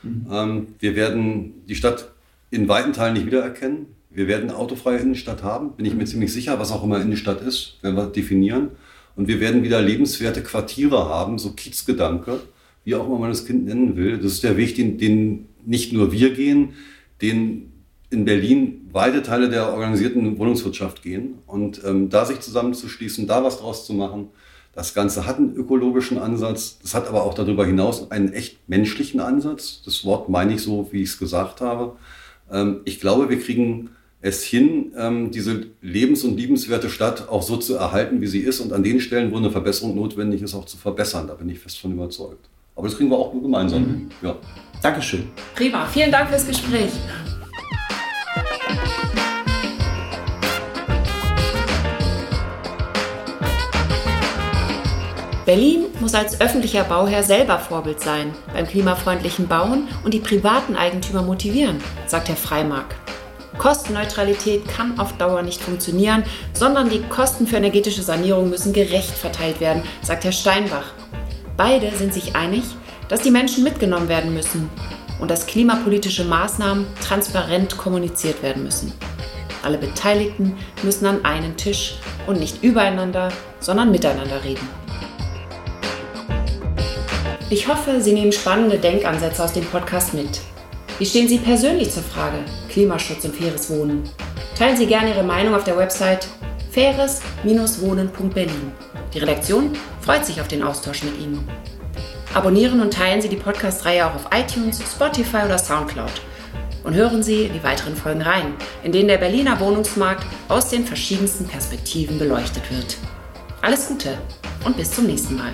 Speaker 3: Mhm. Ähm, wir werden die Stadt in weiten Teilen nicht wiedererkennen. Wir werden eine autofreie Innenstadt haben, bin ich mir ziemlich sicher, was auch immer Innenstadt ist, werden wir definieren. Und wir werden wieder lebenswerte Quartiere haben, so Kiezgedanke, wie auch immer man das Kind nennen will. Das ist der Weg, den, den nicht nur wir gehen, den in Berlin weite Teile der organisierten Wohnungswirtschaft gehen. Und ähm, da sich zusammenzuschließen, da was draus zu machen, das Ganze hat einen ökologischen Ansatz, das hat aber auch darüber hinaus einen echt menschlichen Ansatz. Das Wort meine ich so, wie ich es gesagt habe. Ähm, ich glaube, wir kriegen es hin, ähm, diese lebens- und liebenswerte Stadt auch so zu erhalten, wie sie ist und an den Stellen, wo eine Verbesserung notwendig ist, auch zu verbessern. Da bin ich fest von überzeugt. Aber das kriegen wir auch nur gemeinsam. Mhm. Ja.
Speaker 2: Dankeschön.
Speaker 1: Prima. Vielen Dank fürs Gespräch. Berlin muss als öffentlicher Bauherr selber Vorbild sein, beim klimafreundlichen Bauen und die privaten Eigentümer motivieren, sagt Herr Freimark. Kostenneutralität kann auf Dauer nicht funktionieren, sondern die Kosten für energetische Sanierung müssen gerecht verteilt werden, sagt Herr Steinbach. Beide sind sich einig, dass die Menschen mitgenommen werden müssen und dass klimapolitische Maßnahmen transparent kommuniziert werden müssen. Alle Beteiligten müssen an einen Tisch und nicht übereinander, sondern miteinander reden. Ich hoffe, Sie nehmen spannende Denkansätze aus dem Podcast mit. Wie stehen Sie persönlich zur Frage Klimaschutz und faires Wohnen? Teilen Sie gerne Ihre Meinung auf der Website faires-wohnen.berlin. Die Redaktion freut sich auf den Austausch mit Ihnen. Abonnieren und teilen Sie die Podcast-Reihe auch auf iTunes, Spotify oder Soundcloud. Und hören Sie die weiteren Folgen rein, in denen der Berliner Wohnungsmarkt aus den verschiedensten Perspektiven beleuchtet wird. Alles Gute und bis zum nächsten Mal.